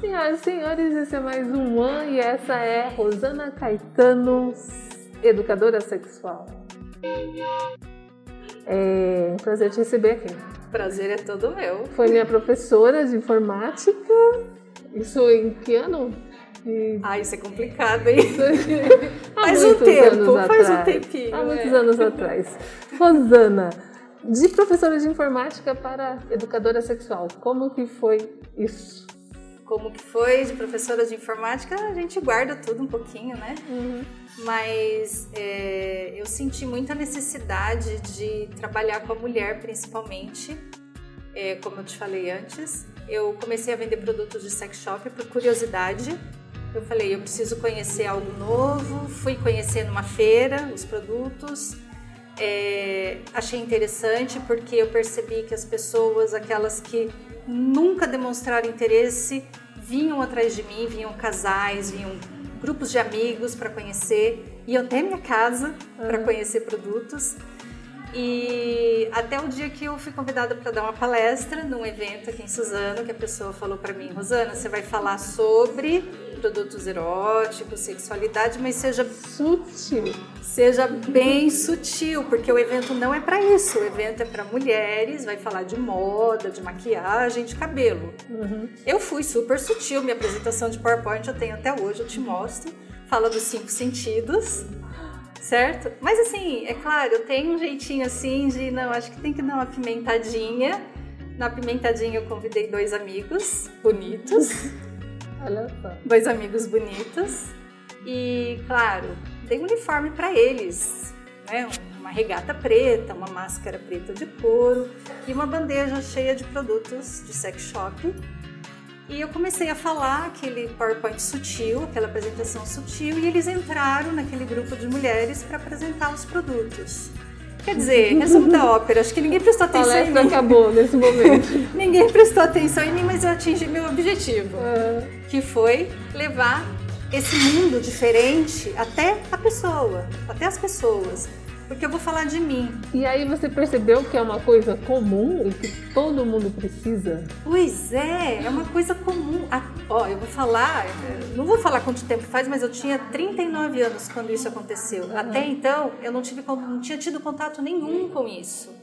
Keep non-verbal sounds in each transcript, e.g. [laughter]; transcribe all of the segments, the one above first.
Senhoras e senhores, esse é mais um One e essa é Rosana Caetano, educadora sexual. É um prazer te receber aqui. Prazer é todo meu. Foi minha professora de informática. Isso em que ano? E... Ah, isso é complicado, hein? [laughs] faz um tempo, faz um tempinho. Há muitos é. anos atrás. Rosana, de professora de informática para educadora sexual, como que foi isso? Como que foi de professora de informática, a gente guarda tudo um pouquinho, né? Uhum. Mas é, eu senti muita necessidade de trabalhar com a mulher, principalmente, é, como eu te falei antes. Eu comecei a vender produtos de sex shop por curiosidade. Eu falei, eu preciso conhecer algo novo. Fui conhecer numa feira os produtos é, achei interessante porque eu percebi que as pessoas, aquelas que nunca demonstraram interesse, vinham atrás de mim, vinham casais, vinham grupos de amigos para conhecer, iam até minha casa uhum. para conhecer produtos. E até o dia que eu fui convidada para dar uma palestra num evento aqui em Suzano, que a pessoa falou para mim, Rosana, você vai falar sobre produtos eróticos, sexualidade, mas seja sutil. Seja bem sutil, porque o evento não é para isso. O evento é para mulheres, vai falar de moda, de maquiagem, de cabelo. Uhum. Eu fui super sutil, minha apresentação de PowerPoint eu tenho até hoje, eu te mostro. Fala dos cinco sentidos certo? Mas assim, é claro, eu tenho um jeitinho assim de, não, acho que tem que dar uma pimentadinha. Na pimentadinha eu convidei dois amigos bonitos. [laughs] Olha só. Dois amigos bonitos. E, claro, dei um uniforme para eles, né? Uma regata preta, uma máscara preta de couro e uma bandeja cheia de produtos de sex shop e eu comecei a falar aquele PowerPoint sutil, aquela apresentação sutil, e eles entraram naquele grupo de mulheres para apresentar os produtos. Quer dizer, [laughs] resumo da ópera, acho que ninguém prestou atenção em mim. acabou nesse momento. [laughs] ninguém prestou atenção em mim, mas eu atingi meu objetivo, é. que foi levar esse mundo diferente até a pessoa, até as pessoas porque eu vou falar de mim. E aí você percebeu que é uma coisa comum e que todo mundo precisa? Pois é, é uma coisa comum. Ah, ó, eu vou falar, não vou falar quanto tempo faz, mas eu tinha 39 anos quando isso aconteceu. Uhum. Até então, eu não, tive, não tinha tido contato nenhum com isso.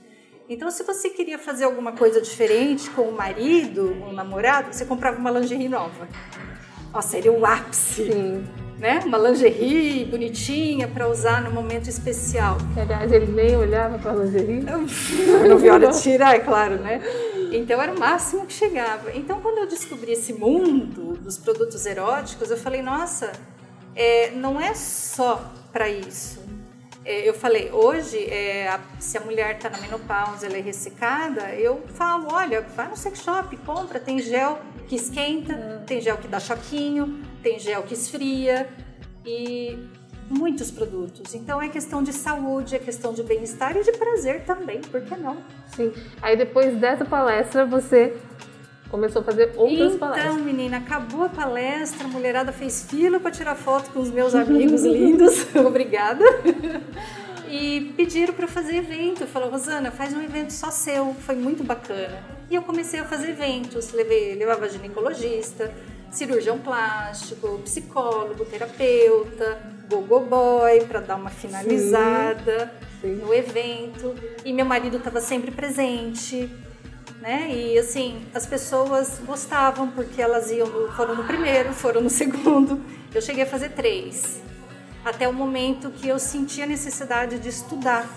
Então, se você queria fazer alguma coisa diferente com o marido, o namorado, você comprava uma lingerie nova. Ó, seria o ápice. Sim né? Uma lingerie bonitinha para usar no momento especial. Que, aliás, ele nem olhava para a lingerie. Eu [laughs] não vi hora de tirar, é claro, né? Então era o máximo que chegava. Então quando eu descobri esse mundo dos produtos eróticos, eu falei, nossa, é, não é só para isso. É, eu falei, hoje, é, a, se a mulher está na menopausa, ela é ressecada, eu falo, olha, vai no sex shop, compra, tem gel que esquenta, hum. tem gel que dá choquinho, tem gel que esfria e muitos produtos. Então é questão de saúde, é questão de bem-estar e de prazer também, por que não? Sim. Aí depois dessa palestra você começou a fazer outras então, palestras. Então, menina, acabou a palestra, a mulherada fez fila para tirar foto com os meus amigos [laughs] lindos. [laughs] Obrigada. E pediram para fazer evento. Falou, Rosana, faz um evento só seu. Foi muito bacana. E eu comecei a fazer eventos. Levei, levava ginecologista, cirurgião plástico, psicólogo, terapeuta, gogo boy para dar uma finalizada sim, sim. no evento. E meu marido estava sempre presente. Né? E assim, as pessoas gostavam porque elas iam no, foram no primeiro, foram no [laughs] segundo. Eu cheguei a fazer três. Até o momento que eu senti a necessidade de estudar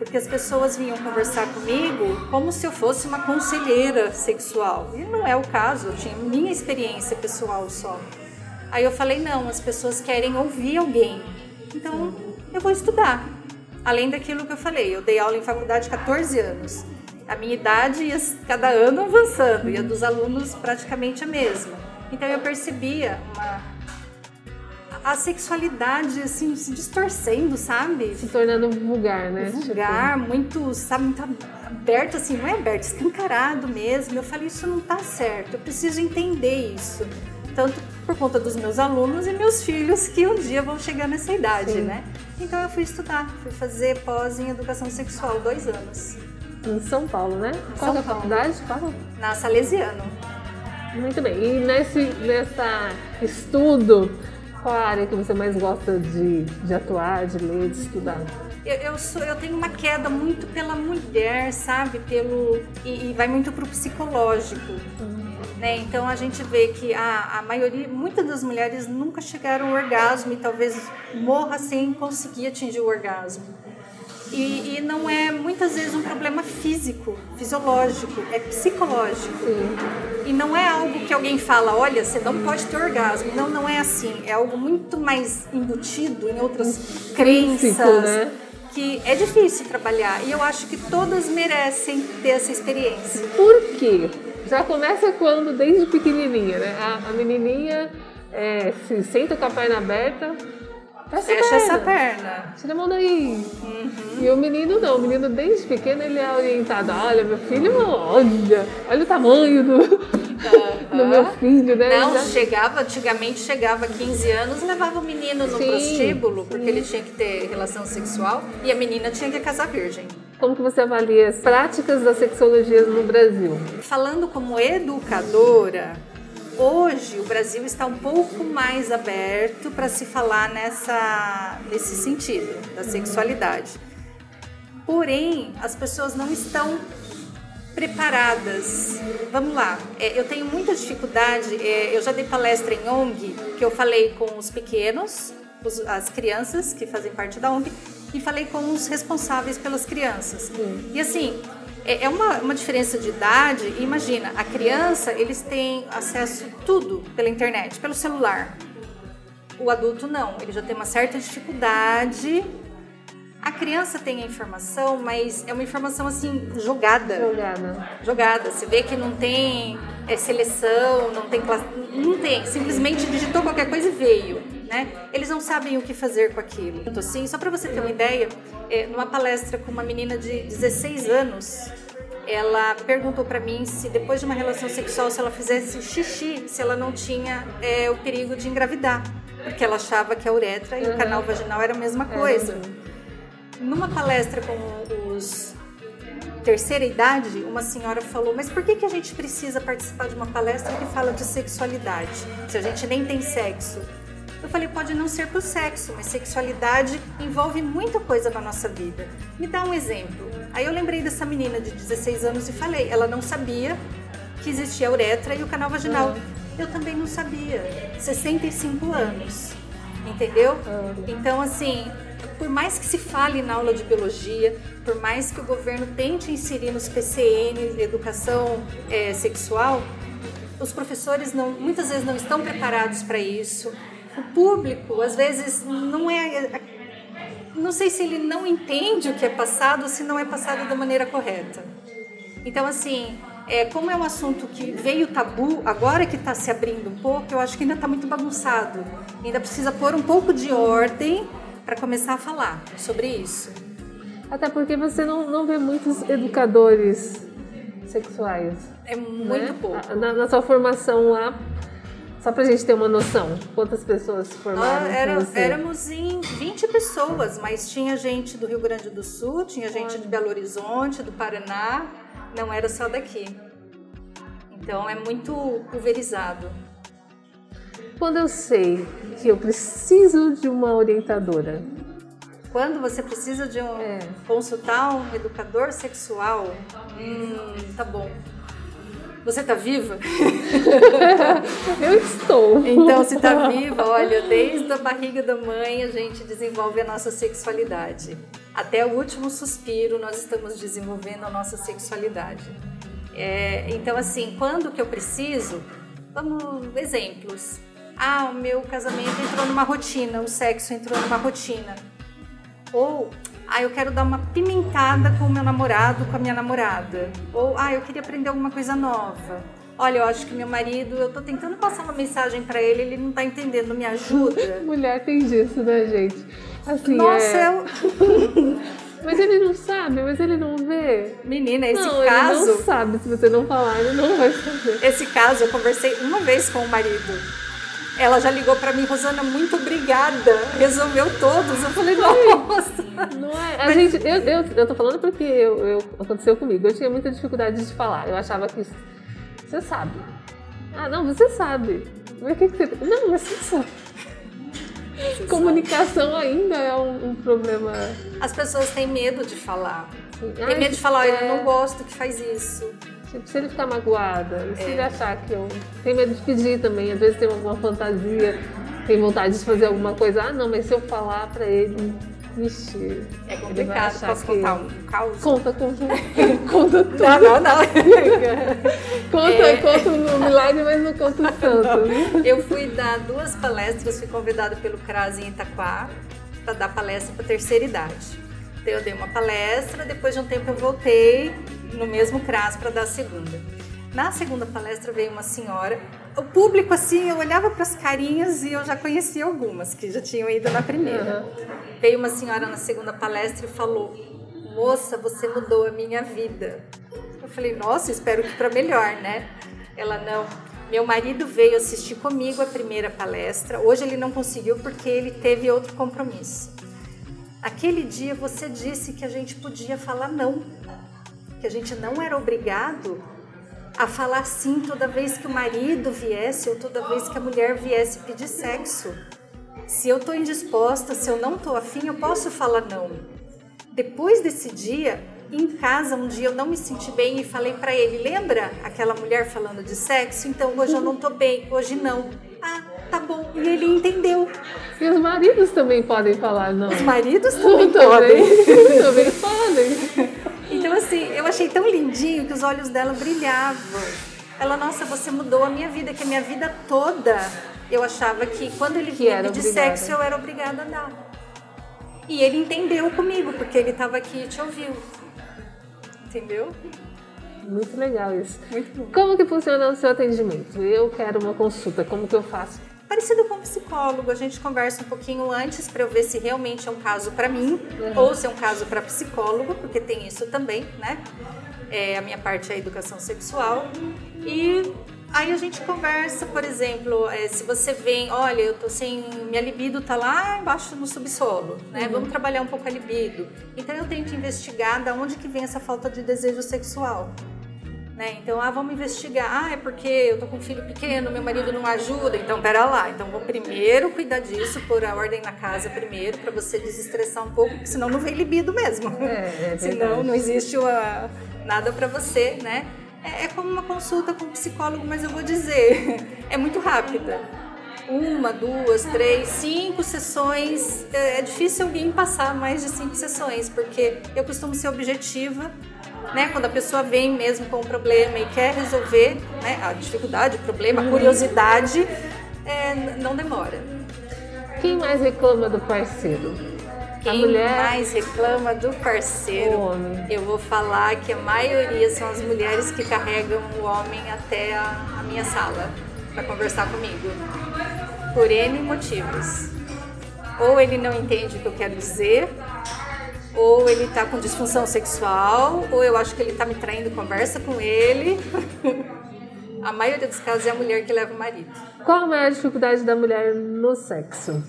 porque as pessoas vinham conversar comigo como se eu fosse uma conselheira sexual. E não é o caso, eu tinha minha experiência pessoal só. Aí eu falei: não, as pessoas querem ouvir alguém, então eu vou estudar. Além daquilo que eu falei, eu dei aula em faculdade 14 anos. A minha idade ia cada ano avançando e a dos alunos praticamente a mesma. Então eu percebia uma a sexualidade, assim, se distorcendo, sabe? Se tornando vulgar, né? Vulgar, tipo... muito, sabe, muito aberto, assim, não é aberto, escancarado mesmo. Eu falei, isso não tá certo, eu preciso entender isso. Tanto por conta dos meus alunos e meus filhos que um dia vão chegar nessa idade, Sim. né? Então eu fui estudar, fui fazer pós em educação sexual, dois anos. Em São Paulo, né? Em Qual é a faculdade? Qual? Na Salesiano. Muito bem. E nesse nessa estudo, qual a área que você mais gosta de, de atuar, de ler, de estudar? Eu, eu, sou, eu tenho uma queda muito pela mulher, sabe? Pelo, e, e vai muito para o psicológico. Né? Então a gente vê que a, a maioria, muitas das mulheres nunca chegaram ao orgasmo e talvez morra sem conseguir atingir o orgasmo. E, e, não é muitas vezes um problema físico, fisiológico, é psicológico. Sim. E não é algo que alguém fala, olha, você não pode ter orgasmo. Não, não é assim. É algo muito mais embutido em outras crenças. né? Que é difícil trabalhar. E eu acho que todas merecem ter essa experiência. Por quê? Já começa quando, desde pequenininha, né? A, a menininha é, se senta com a perna aberta, essa Fecha perna. essa perna. Tira a mão daí. Uhum. E o menino não, o menino desde pequeno ele é orientado. Olha, meu filho, olha, olha o tamanho do, uhum. [laughs] do meu filho, né? Não, Já... chegava, antigamente chegava 15 anos, levava o menino no sim, prostíbulo, porque sim. ele tinha que ter relação sexual, e a menina tinha que casar virgem. Como que você avalia as práticas da sexologia no Brasil? Falando como educadora, hoje o Brasil está um pouco mais aberto para se falar nessa, nesse sentido da sexualidade. Porém, as pessoas não estão preparadas. Vamos lá, é, eu tenho muita dificuldade. É, eu já dei palestra em ONG, que eu falei com os pequenos, as crianças que fazem parte da ONG, e falei com os responsáveis pelas crianças. E assim, é, é uma, uma diferença de idade. Imagina, a criança, eles têm acesso tudo pela internet, pelo celular. O adulto não, ele já tem uma certa dificuldade. A criança tem a informação, mas é uma informação assim jogada. Jogada. Jogada. Você vê que não tem é, seleção, não tem classe, não tem. Simplesmente digitou qualquer coisa e veio né? Eles não sabem o que fazer com aquilo. Então, assim, só para você ter uma ideia, é, numa palestra com uma menina de 16 anos, ela perguntou para mim se depois de uma relação sexual, se ela fizesse xixi, se ela não tinha é, o perigo de engravidar, porque ela achava que a uretra e uhum. o canal vaginal era a mesma coisa. Numa palestra com os terceira idade, uma senhora falou: Mas por que, que a gente precisa participar de uma palestra que fala de sexualidade, se a gente nem tem sexo? Eu falei, pode não ser pro sexo, mas sexualidade envolve muita coisa na nossa vida. Me dá um exemplo. Aí eu lembrei dessa menina de 16 anos e falei, ela não sabia que existia a uretra e o canal vaginal. Uhum. Eu também não sabia. 65 anos. Entendeu? Uhum. Então, assim, por mais que se fale na aula de biologia, por mais que o governo tente inserir nos PCN educação é, sexual, os professores não, muitas vezes não estão preparados para isso o público, às vezes, não é. Não sei se ele não entende o que é passado ou se não é passado da maneira correta. Então, assim, é, como é um assunto que veio tabu, agora que está se abrindo um pouco, eu acho que ainda está muito bagunçado. Ainda precisa pôr um pouco de ordem para começar a falar sobre isso. Até porque você não, não vê muitos educadores sexuais. É muito né? pouco. Na, na sua formação lá, só pra gente ter uma noção, quantas pessoas formaram? Ah, era, éramos em 20 pessoas, mas tinha gente do Rio Grande do Sul, tinha gente de Belo Horizonte, do Paraná, não era só daqui. Então é muito pulverizado. Quando eu sei que eu preciso de uma orientadora? Quando você precisa de um é. consultar um educador sexual, hum, tá bom. Você tá viva? [laughs] Eu estou. Então, se tá viva, olha, desde a barriga da mãe a gente desenvolve a nossa sexualidade. Até o último suspiro nós estamos desenvolvendo a nossa sexualidade. É, então, assim, quando que eu preciso? Vamos, exemplos. Ah, o meu casamento entrou numa rotina, o sexo entrou numa rotina. Ou ah, eu quero dar uma pimentada com o meu namorado, com a minha namorada. Ou, ah, eu queria aprender alguma coisa nova. Olha, eu acho que meu marido, eu tô tentando passar uma mensagem para ele, ele não tá entendendo, me ajuda. [laughs] Mulher tem disso, né, gente? Assim, Nossa, é... eu... [laughs] Mas ele não sabe, mas ele não vê. Menina, esse não, caso. Ele não sabe, se você não falar, ele não vai saber. Esse caso, eu conversei uma vez com o marido. Ela já ligou para mim, Rosana, muito obrigada. Resolveu todos. Eu falei, nossa. Não é. A Mas... gente, eu, eu, eu tô falando porque eu, eu, aconteceu comigo. Eu tinha muita dificuldade de falar. Eu achava que você sabe. Ah, não, você sabe. Mas o que, que você. Não, você sabe. Você Comunicação ainda é um, um problema. As pessoas têm medo de falar. assim, Tem ai, medo de falar, é, eu não gosto que faz isso. Tipo, se ele ficar magoada, e se É. ele achar que eu. Tem medo de pedir também, às vezes tem alguma fantasia, tem vontade de fazer alguma coisa. Ah, não, mas se eu falar pra ele, vixe. É complicado. Posso que- contar um caos? Conta, conta. [laughs] conta tudo. Não, não, não. [laughs] Conta, É. conta o milagre, mas não conta o santo. viu? Eu fui dar duas palestras, fui convidada pelo CRAS em Itaquá para dar palestra para terceira idade. Então eu dei uma palestra, depois de um tempo eu voltei no mesmo CRAS para dar a segunda. Na segunda palestra veio uma senhora, o público assim, eu olhava para as carinhas e eu já conhecia algumas que já tinham ido na primeira. Veio uma senhora na segunda palestra e falou: "Moça, você mudou a minha vida". Eu falei: "Nossa, espero que para melhor, né?" Ela não. Meu marido veio assistir comigo a primeira palestra. Hoje ele não conseguiu porque ele teve outro compromisso. Aquele dia você disse que a gente podia falar não, que a gente não era obrigado a falar sim toda vez que o marido viesse ou toda vez que a mulher viesse pedir sexo. Se eu tô indisposta, se eu não tô afim, eu posso falar não. Depois desse dia, em casa, um dia eu não me senti bem e falei pra ele: lembra aquela mulher falando de sexo? Então hoje eu não tô bem, hoje não. Ah, tá bom. E ele entendeu. E os maridos também podem falar, não. Os maridos também [laughs] também, podem. [laughs] também podem. Então, assim, eu achei tão lindinho que os olhos dela brilhavam. Ela, nossa, você mudou a minha vida, que a minha vida toda eu achava que quando ele Que vinha obrigada. sexo, eu era obrigada a dar. E ele entendeu comigo, porque ele estava aqui e te ouviu. Entendeu? Muito legal isso. Muito bom. Como que funciona o seu atendimento? Eu quero uma consulta, como que eu faço? Parecido com um psicólogo, a gente conversa um pouquinho antes para eu ver se realmente é um caso para mim ou se é um caso para psicólogo, porque tem isso também, né? É, a minha parte é a educação sexual. E aí a gente conversa, por exemplo, é, se você vem, olha, eu tô sem. Minha libido tá lá embaixo no subsolo, né? Vamos trabalhar um pouco a libido. Então eu tento investigar da onde que vem essa falta de desejo sexual. Né? Então, ah, vamos investigar. Ah, é porque eu tô com um filho pequeno, meu marido não ajuda. Então, pera lá. Então, vou primeiro cuidar disso, pôr a ordem na casa primeiro, para você desestressar um pouco, porque senão não vem libido mesmo. É, é [laughs] senão não existe uma- nada para você, né? É, é como uma consulta com um psicólogo, mas eu vou dizer, [laughs] é muito rápida. Uma, duas, três, cinco sessões. É, é difícil alguém passar mais de cinco sessões, porque eu costumo ser objetiva né? Quando a pessoa vem mesmo com um problema e quer resolver, né? A dificuldade, o problema, a curiosidade, é, não demora. Quem mais reclama do parceiro? Quem a mulher mais reclama do parceiro? o homem. Eu vou falar que a maioria são as mulheres que carregam o homem até a, a minha sala para conversar comigo. Por N motivos. Ou ele não entende o que eu quero dizer, ou ele tá com disfunção sexual, ou eu acho que ele tá me traindo conversa com ele. [laughs] A maioria dos casos é a mulher que leva o marido. Qual a maior dificuldade da mulher no sexo?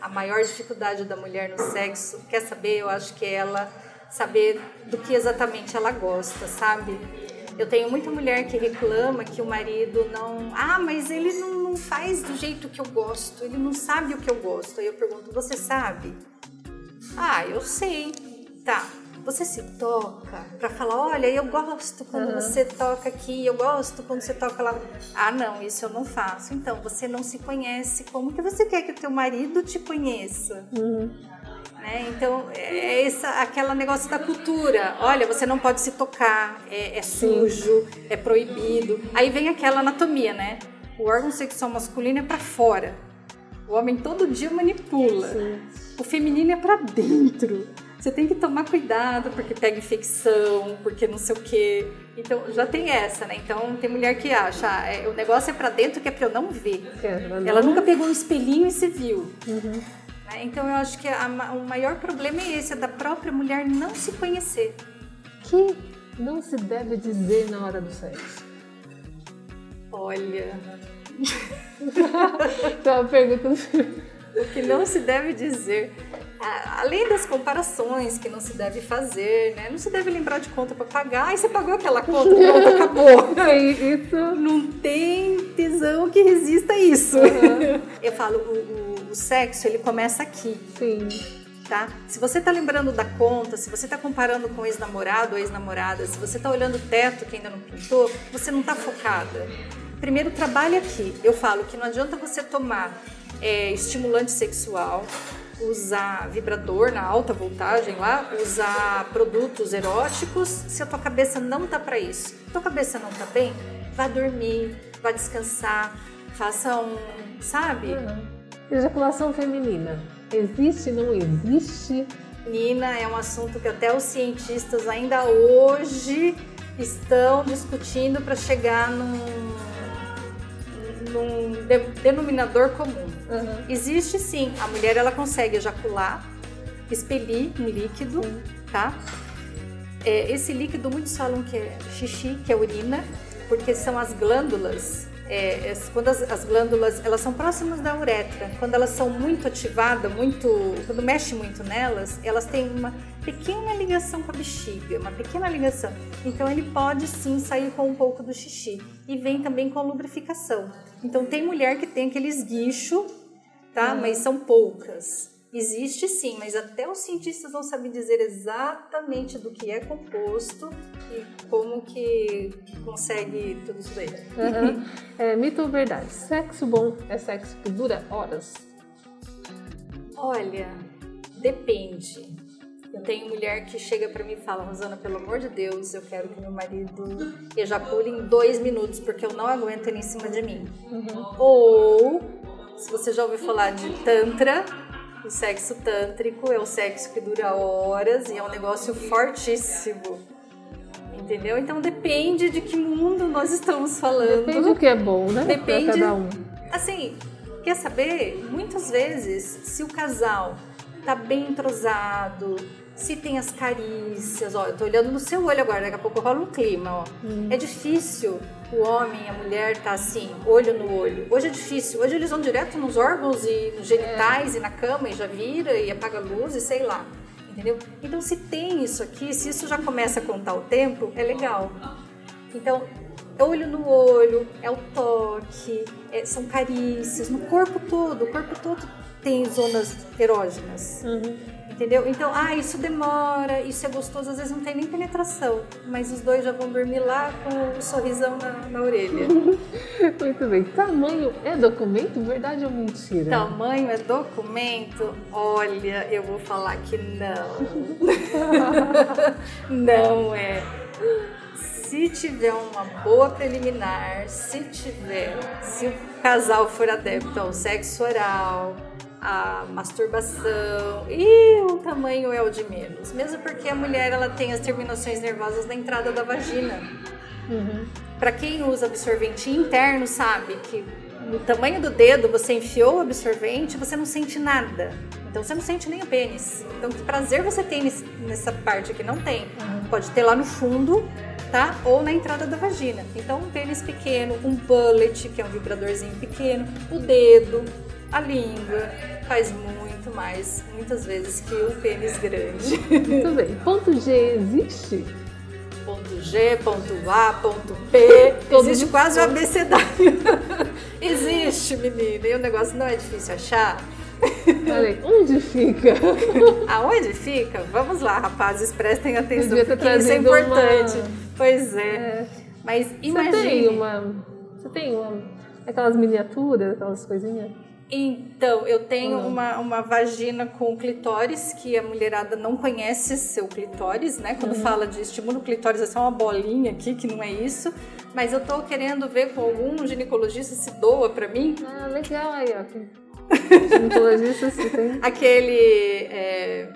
A maior dificuldade da mulher no sexo, quer saber? Eu acho que é ela saber do que exatamente ela gosta, sabe? Eu tenho muita mulher que reclama que o marido não. Ah, mas ele não, não faz do jeito que eu gosto, ele não sabe o que eu gosto. Aí eu pergunto: você sabe? Ah, eu sei. Tá. Você se toca pra falar, olha, eu gosto quando você toca aqui, eu gosto quando você toca lá. Ah, não, isso eu não faço. Então, você não se conhece. Como que você quer que o teu marido te conheça? Né? Então, é essa, aquela negócio da cultura. Olha, você não pode se tocar, é, é sujo, é proibido. Aí vem aquela anatomia, né? O órgão sexual masculino é pra fora. O homem todo dia manipula. O feminino é pra dentro. Você tem que tomar cuidado porque pega infecção, porque não sei o quê. Então já tem essa, né? Então tem mulher que acha, ah, é, o negócio é pra dentro que é pra eu não ver. Ela não- Ela nunca pegou um espelhinho e se viu. Né? Então eu acho que a o maior problema é esse, é da própria mulher não se conhecer. que não se deve dizer na hora do sexo? Olha, [laughs] Então, uma pergunta. O que não se deve dizer além das comparações que não se deve fazer, né? Não se deve lembrar de conta para pagar. Aí você pagou aquela conta, [laughs] pronto, acabou. É isso. Não tem tesão que resista a isso. Uhum. Eu falo, o, o, o sexo, ele começa aqui. Sim. Tá? Se você tá lembrando da conta, se você tá comparando com ex-namorado ou ex-namorada, se você tá olhando o teto que ainda não pintou, você não tá focada. Primeiro, trabalhe aqui. Eu falo que não adianta você tomar é, estimulante sexual, usar vibrador na alta voltagem lá, usar produtos eróticos, se a tua cabeça não tá para isso. Tua cabeça não tá bem, vá dormir, vá descansar, faça um, sabe? Uhum. Ejaculação feminina. Existe, não existe? Nina, é um assunto que até os cientistas ainda hoje estão discutindo para chegar num, num de, denominador comum. Uhum. Existe sim, a mulher ela consegue ejacular, expelir um líquido, sim. tá? É, esse líquido muitos falam que é xixi, que é urina, porque são as glândulas é, quando as, as, glândulas elas são próximas da uretra, quando elas são muito ativadas, muito, quando mexe muito nelas, elas têm uma pequena ligação com a bexiga, uma pequena ligação. Então ele pode sim sair com um pouco do xixi e vem também com a lubrificação. Então tem mulher que tem aquele esguicho, tá? Uhum. Mas são poucas. Existe sim, mas até os cientistas não sabem dizer exatamente do que é composto e como que consegue tudo isso daí. Uhum. [laughs] É, mito ou verdade? Sexo bom é sexo que dura horas? Olha, depende. Eu tenho mulher que chega para mim e fala, Rosana, pelo amor de Deus, eu quero que meu marido ejacule em dois minutos, porque eu não aguento ele em cima de mim. Uhum. Ou, se você já ouviu falar de Tantra, o sexo tântrico é o sexo que dura horas e é um negócio fortíssimo. Entendeu? Então depende de que mundo nós estamos falando. Depende do que é bom, né? Depende. Pra cada um. Assim, quer saber? Muitas vezes, se o casal tá bem entrosado, se tem as carícias, ó, eu tô olhando no seu olho agora, daqui a pouco rola um clima, ó. Hum. É difícil o homem, a mulher tá assim, olho no olho. Hoje é difícil. Hoje eles vão direto nos órgãos e nos genitais é. e na cama e já vira e apaga a luz e sei lá. Entendeu? Então, se tem isso aqui, se isso já começa a contar o tempo, é legal. Então, é olho no olho, é o toque, é, são carícias no corpo todo. O corpo todo tem zonas erógenas. Uhum. Entendeu? Então, ah, isso demora, isso é gostoso, às vezes não tem nem penetração, mas os dois já vão dormir lá com o um sorrisão na, na orelha. [laughs] Muito bem. Tamanho é documento? Verdade ou mentira? Tamanho é documento? Olha, eu vou falar que não. [laughs] não é. Se tiver uma boa preliminar, se tiver, se o casal for adepto ao sexo oral, a masturbação e o tamanho é o de menos. Mesmo porque a mulher ela tem as terminações nervosas na entrada da vagina. Uhum. Para quem usa absorvente interno sabe que no tamanho do dedo você enfiou o absorvente, você não sente nada. Então você não sente nem o pênis. Então que prazer você tem nessa parte que não tem. Uhum. Pode ter lá no fundo, tá? Ou na entrada da vagina. Então um pênis pequeno, um bullet, que é um vibradorzinho pequeno, o dedo, a língua faz muito mais, muitas vezes, que o pênis grande. Muito bem. Ponto G existe? Ponto G, ponto A, ponto P. [laughs] existe quase o abecedário. [laughs] existe, menina. E o negócio não é difícil achar. Falei, onde fica? [laughs] Aonde fica? Vamos lá, rapazes, prestem atenção, porque isso é importante. Uma... Pois é. é. Mas imagine... Você tem uma... Você tem uma... Aquelas miniaturas, aquelas coisinhas? Então, eu tenho uhum. uma, uma vagina com clitóris, que a mulherada não conhece seu clitóris, né? Quando uhum. fala de estímulo clitóris, é só uma bolinha aqui, que não é isso. Mas eu tô querendo ver com algum ginecologista se doa pra mim. Ah, legal aí, ó. Ginecologista se tem. [laughs] Aquele é,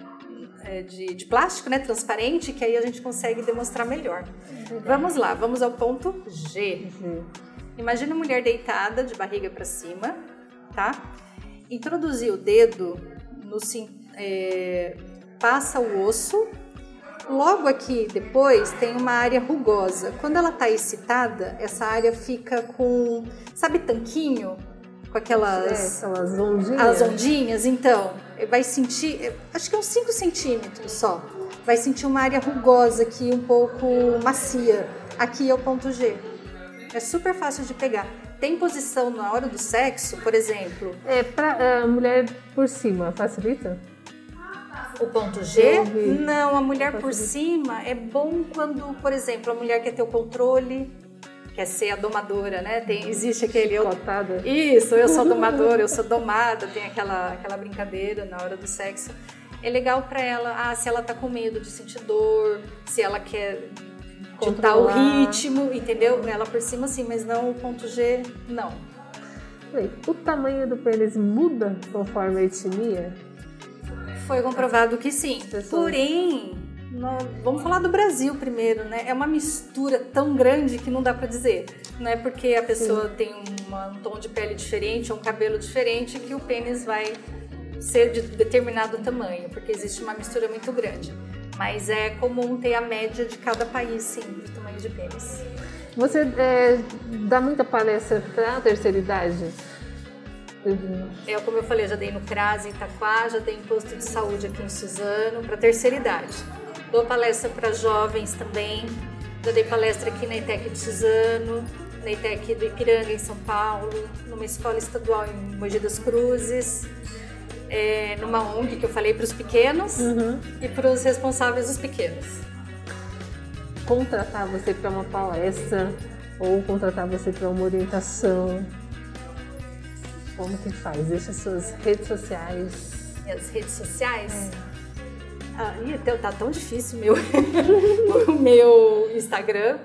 é de, de, plástico, né? Transparente, que aí a gente consegue demonstrar melhor. Vamos lá, vamos ao ponto G. Uhum. Imagina uma mulher deitada, de barriga para cima tá? Introduzir o dedo no é, passa o osso. Logo aqui depois tem uma área rugosa. Quando ela está excitada, essa área fica com, sabe, tanquinho? com aquelas, É, aquelas ondinhas. as ondinhas, então, vai sentir, acho que é uns 5 centímetros só. Vai sentir uma área rugosa aqui, um pouco macia. Aqui é o ponto G. É super fácil de pegar. Tem posição na hora do sexo, por exemplo, É, pra a mulher por cima, facilita? o ponto G? Não, a mulher por cima é bom quando, por exemplo, a mulher quer ter o controle, quer ser a domadora, né? Tem, existe aquele eu. Isso, eu sou [laughs] domadora, eu sou domada, tem aquela, aquela brincadeira na hora do sexo. É legal pra ela, ah, se ela tá com medo de sentir dor, se ela quer ditar o ritmo, entendeu? Ela por cima sim, mas não o ponto G, não. O tamanho do pênis muda conforme a etnia? Foi comprovado que sim. Porém, nó- vamos falar do Brasil primeiro, né? É uma mistura tão grande que não dá pra dizer. Não é porque a pessoa tem uma- um tom de pele diferente ou um cabelo diferente que o pênis vai ser de determinado tamanho, porque existe uma mistura muito grande. Mas é comum ter a média de cada país, sim, de tamanho de pênis. Você é, dá muita palestra para a terceira idade? Eu, como eu falei, já dei no CRAS em Itaquá, já dei em posto de saúde aqui em Suzano, para terceira idade. Dou palestra para jovens também. Já dei palestra aqui na ITEC de Suzano, na ITEC do Ipiranga, em São Paulo, numa escola estadual em Mogi das Cruzes, é, numa ONG que eu falei para os pequenos Uhum. e para os responsáveis dos pequenos. Contratar você para uma palestra ou contratar você para uma orientação? Como que faz? Deixa suas redes sociais. Minhas redes sociais. Ah, ih, até tá tão difícil meu, [laughs] o meu Instagram.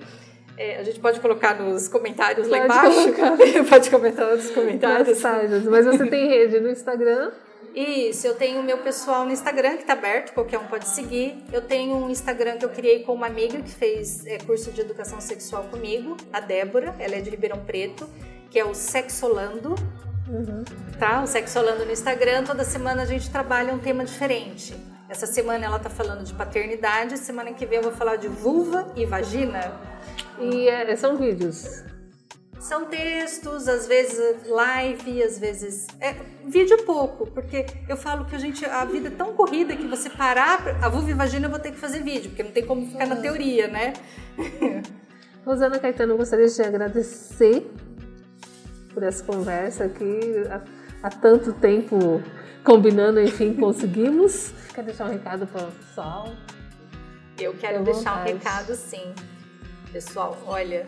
É, a gente pode colocar nos comentários lá Pode embaixo. colocar. [laughs] pode comentar nos comentários. Mensagens. Mas você tem rede no Instagram? Isso, eu tenho o meu pessoal no Instagram que tá aberto, qualquer um pode seguir. Eu tenho um Instagram que eu criei com uma amiga que fez é, curso de educação sexual comigo, a Débora, ela é de Ribeirão Preto, que é o Sexolando. Tá? O Sexolando no Instagram, toda semana a gente trabalha um tema diferente. Essa semana ela tá falando de paternidade, semana que vem eu vou falar de vulva e vagina. E é, são vídeos. São textos, às vezes live, às vezes é, vídeo pouco, porque eu falo que a gente a vida é tão corrida que você parar a vulva e vagina eu vou ter que fazer vídeo, porque não tem como ficar na teoria, né? [laughs] Rosana Caetano, eu gostaria de te agradecer por essa conversa aqui. Há, há tanto tempo combinando, enfim, [laughs] conseguimos. Quer deixar um recado para o pessoal? Eu quero Fique deixar um recado sim. Pessoal, olha,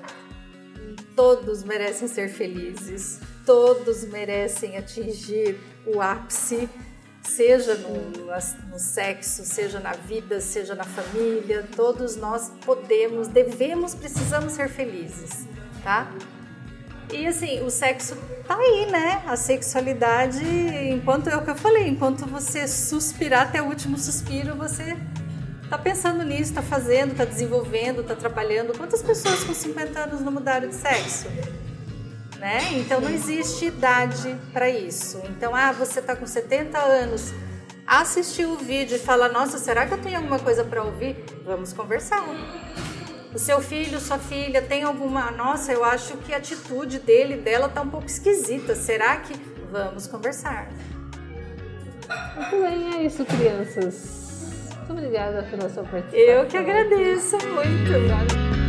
todos merecem ser felizes, todos merecem atingir o ápice, seja no, no sexo, seja na vida, seja na família, todos nós podemos, devemos, precisamos ser felizes, tá? E assim, o sexo tá aí, né? A sexualidade, enquanto é o que eu falei, enquanto você suspirar até o último suspiro, você tá pensando nisso, tá fazendo, tá desenvolvendo, tá trabalhando. Quantas pessoas com 50 anos não mudaram de sexo? Né? Então não existe idade para isso. Então, ah, você tá com 70 anos, assistiu o vídeo e fala: "Nossa, será que eu tenho alguma coisa para ouvir?" Vamos conversar. O seu filho, sua filha tem alguma, nossa, eu acho que a atitude dele, dela tá um pouco esquisita. Será que vamos conversar? Muito bem, é isso, crianças. Muito obrigada pela sua participação. Eu que agradeço muito. Obrigada.